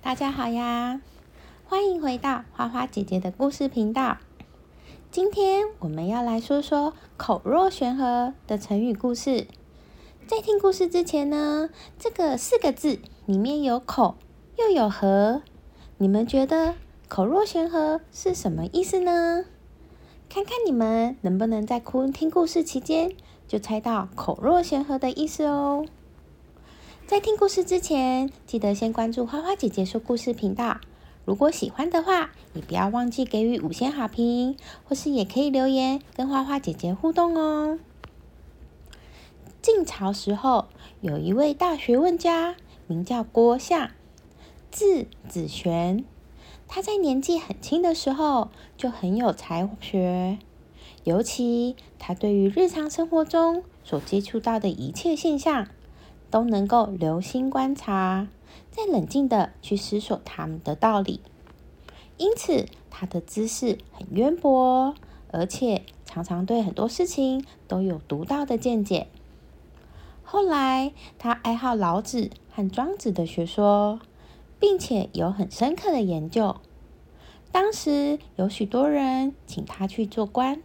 大家好呀！欢迎回到花花姐姐的故事频道。今天我们要来说说“口若悬河”的成语故事。在听故事之前呢，这个四个字里面有“口”又有“河”，你们觉得“口若悬河”是什么意思呢？看看你们能不能在哭听故事期间就猜到“口若悬河”的意思哦。在听故事之前，记得先关注花花姐姐说故事频道。如果喜欢的话，也不要忘记给予五星好评，或是也可以留言跟花花姐姐互动哦。晋朝时候，有一位大学问家，名叫郭象，字子玄。他在年纪很轻的时候就很有才学，尤其他对于日常生活中所接触到的一切现象。都能够留心观察，再冷静的去思索他们的道理，因此他的知识很渊博，而且常常对很多事情都有独到的见解。后来他爱好老子和庄子的学说，并且有很深刻的研究。当时有许多人请他去做官，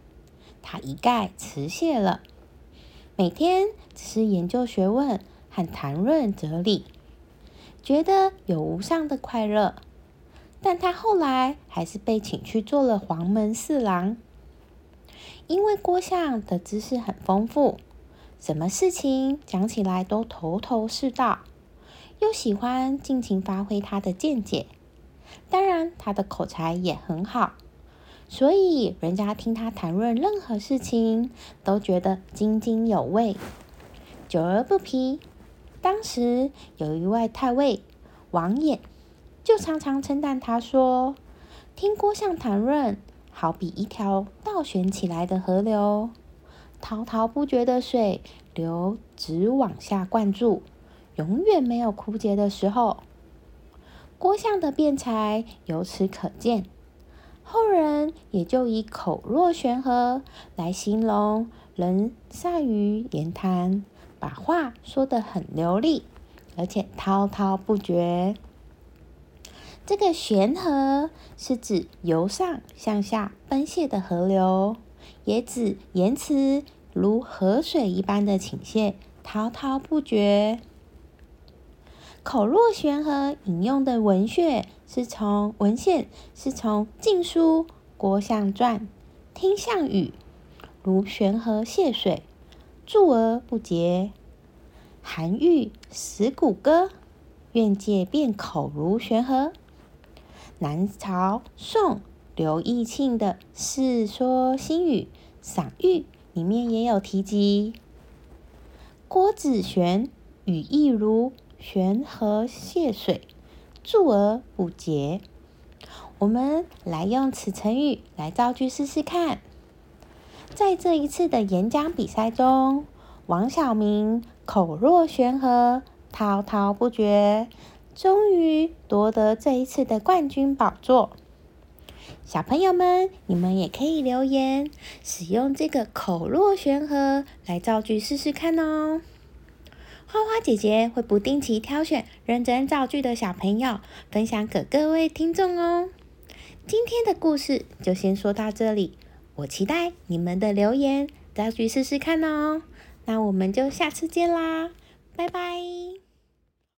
他一概辞谢了，每天只是研究学问。和谈论哲理，觉得有无上的快乐，但他后来还是被请去做了黄门侍郎。因为郭象的知识很丰富，什么事情讲起来都头头是道，又喜欢尽情发挥他的见解，当然他的口才也很好，所以人家听他谈论任何事情都觉得津津有味，久而不疲。当时有一位太尉王衍，就常常称赞他说：“听郭象谈论，好比一条倒悬起来的河流，滔滔不绝的水流直往下灌注，永远没有枯竭的时候。”郭象的辩才由此可见，后人也就以“口若悬河”来形容人善于言谈。把话说得很流利，而且滔滔不绝。这个“悬河”是指由上向下奔泻的河流，也指言辞如河水一般的倾泻，滔滔不绝。口若悬河引用的文献是从文献是从《晋书·郭象传》，听项羽如悬河泻水。注而不竭。韩愈《石鼓歌》愿借变口如悬河。南朝宋刘义庆的《世说新语·赏玉》里面也有提及。郭子玄语意如悬河泻水，注而不竭。我们来用此成语来造句试试看。在这一次的演讲比赛中，王小明口若悬河，滔滔不绝，终于夺得这一次的冠军宝座。小朋友们，你们也可以留言，使用这个“口若悬河”来造句试试看哦。花花姐姐会不定期挑选认真造句的小朋友，分享给各位听众哦。今天的故事就先说到这里。我期待你们的留言，再去试试看哦。那我们就下次见啦，拜拜。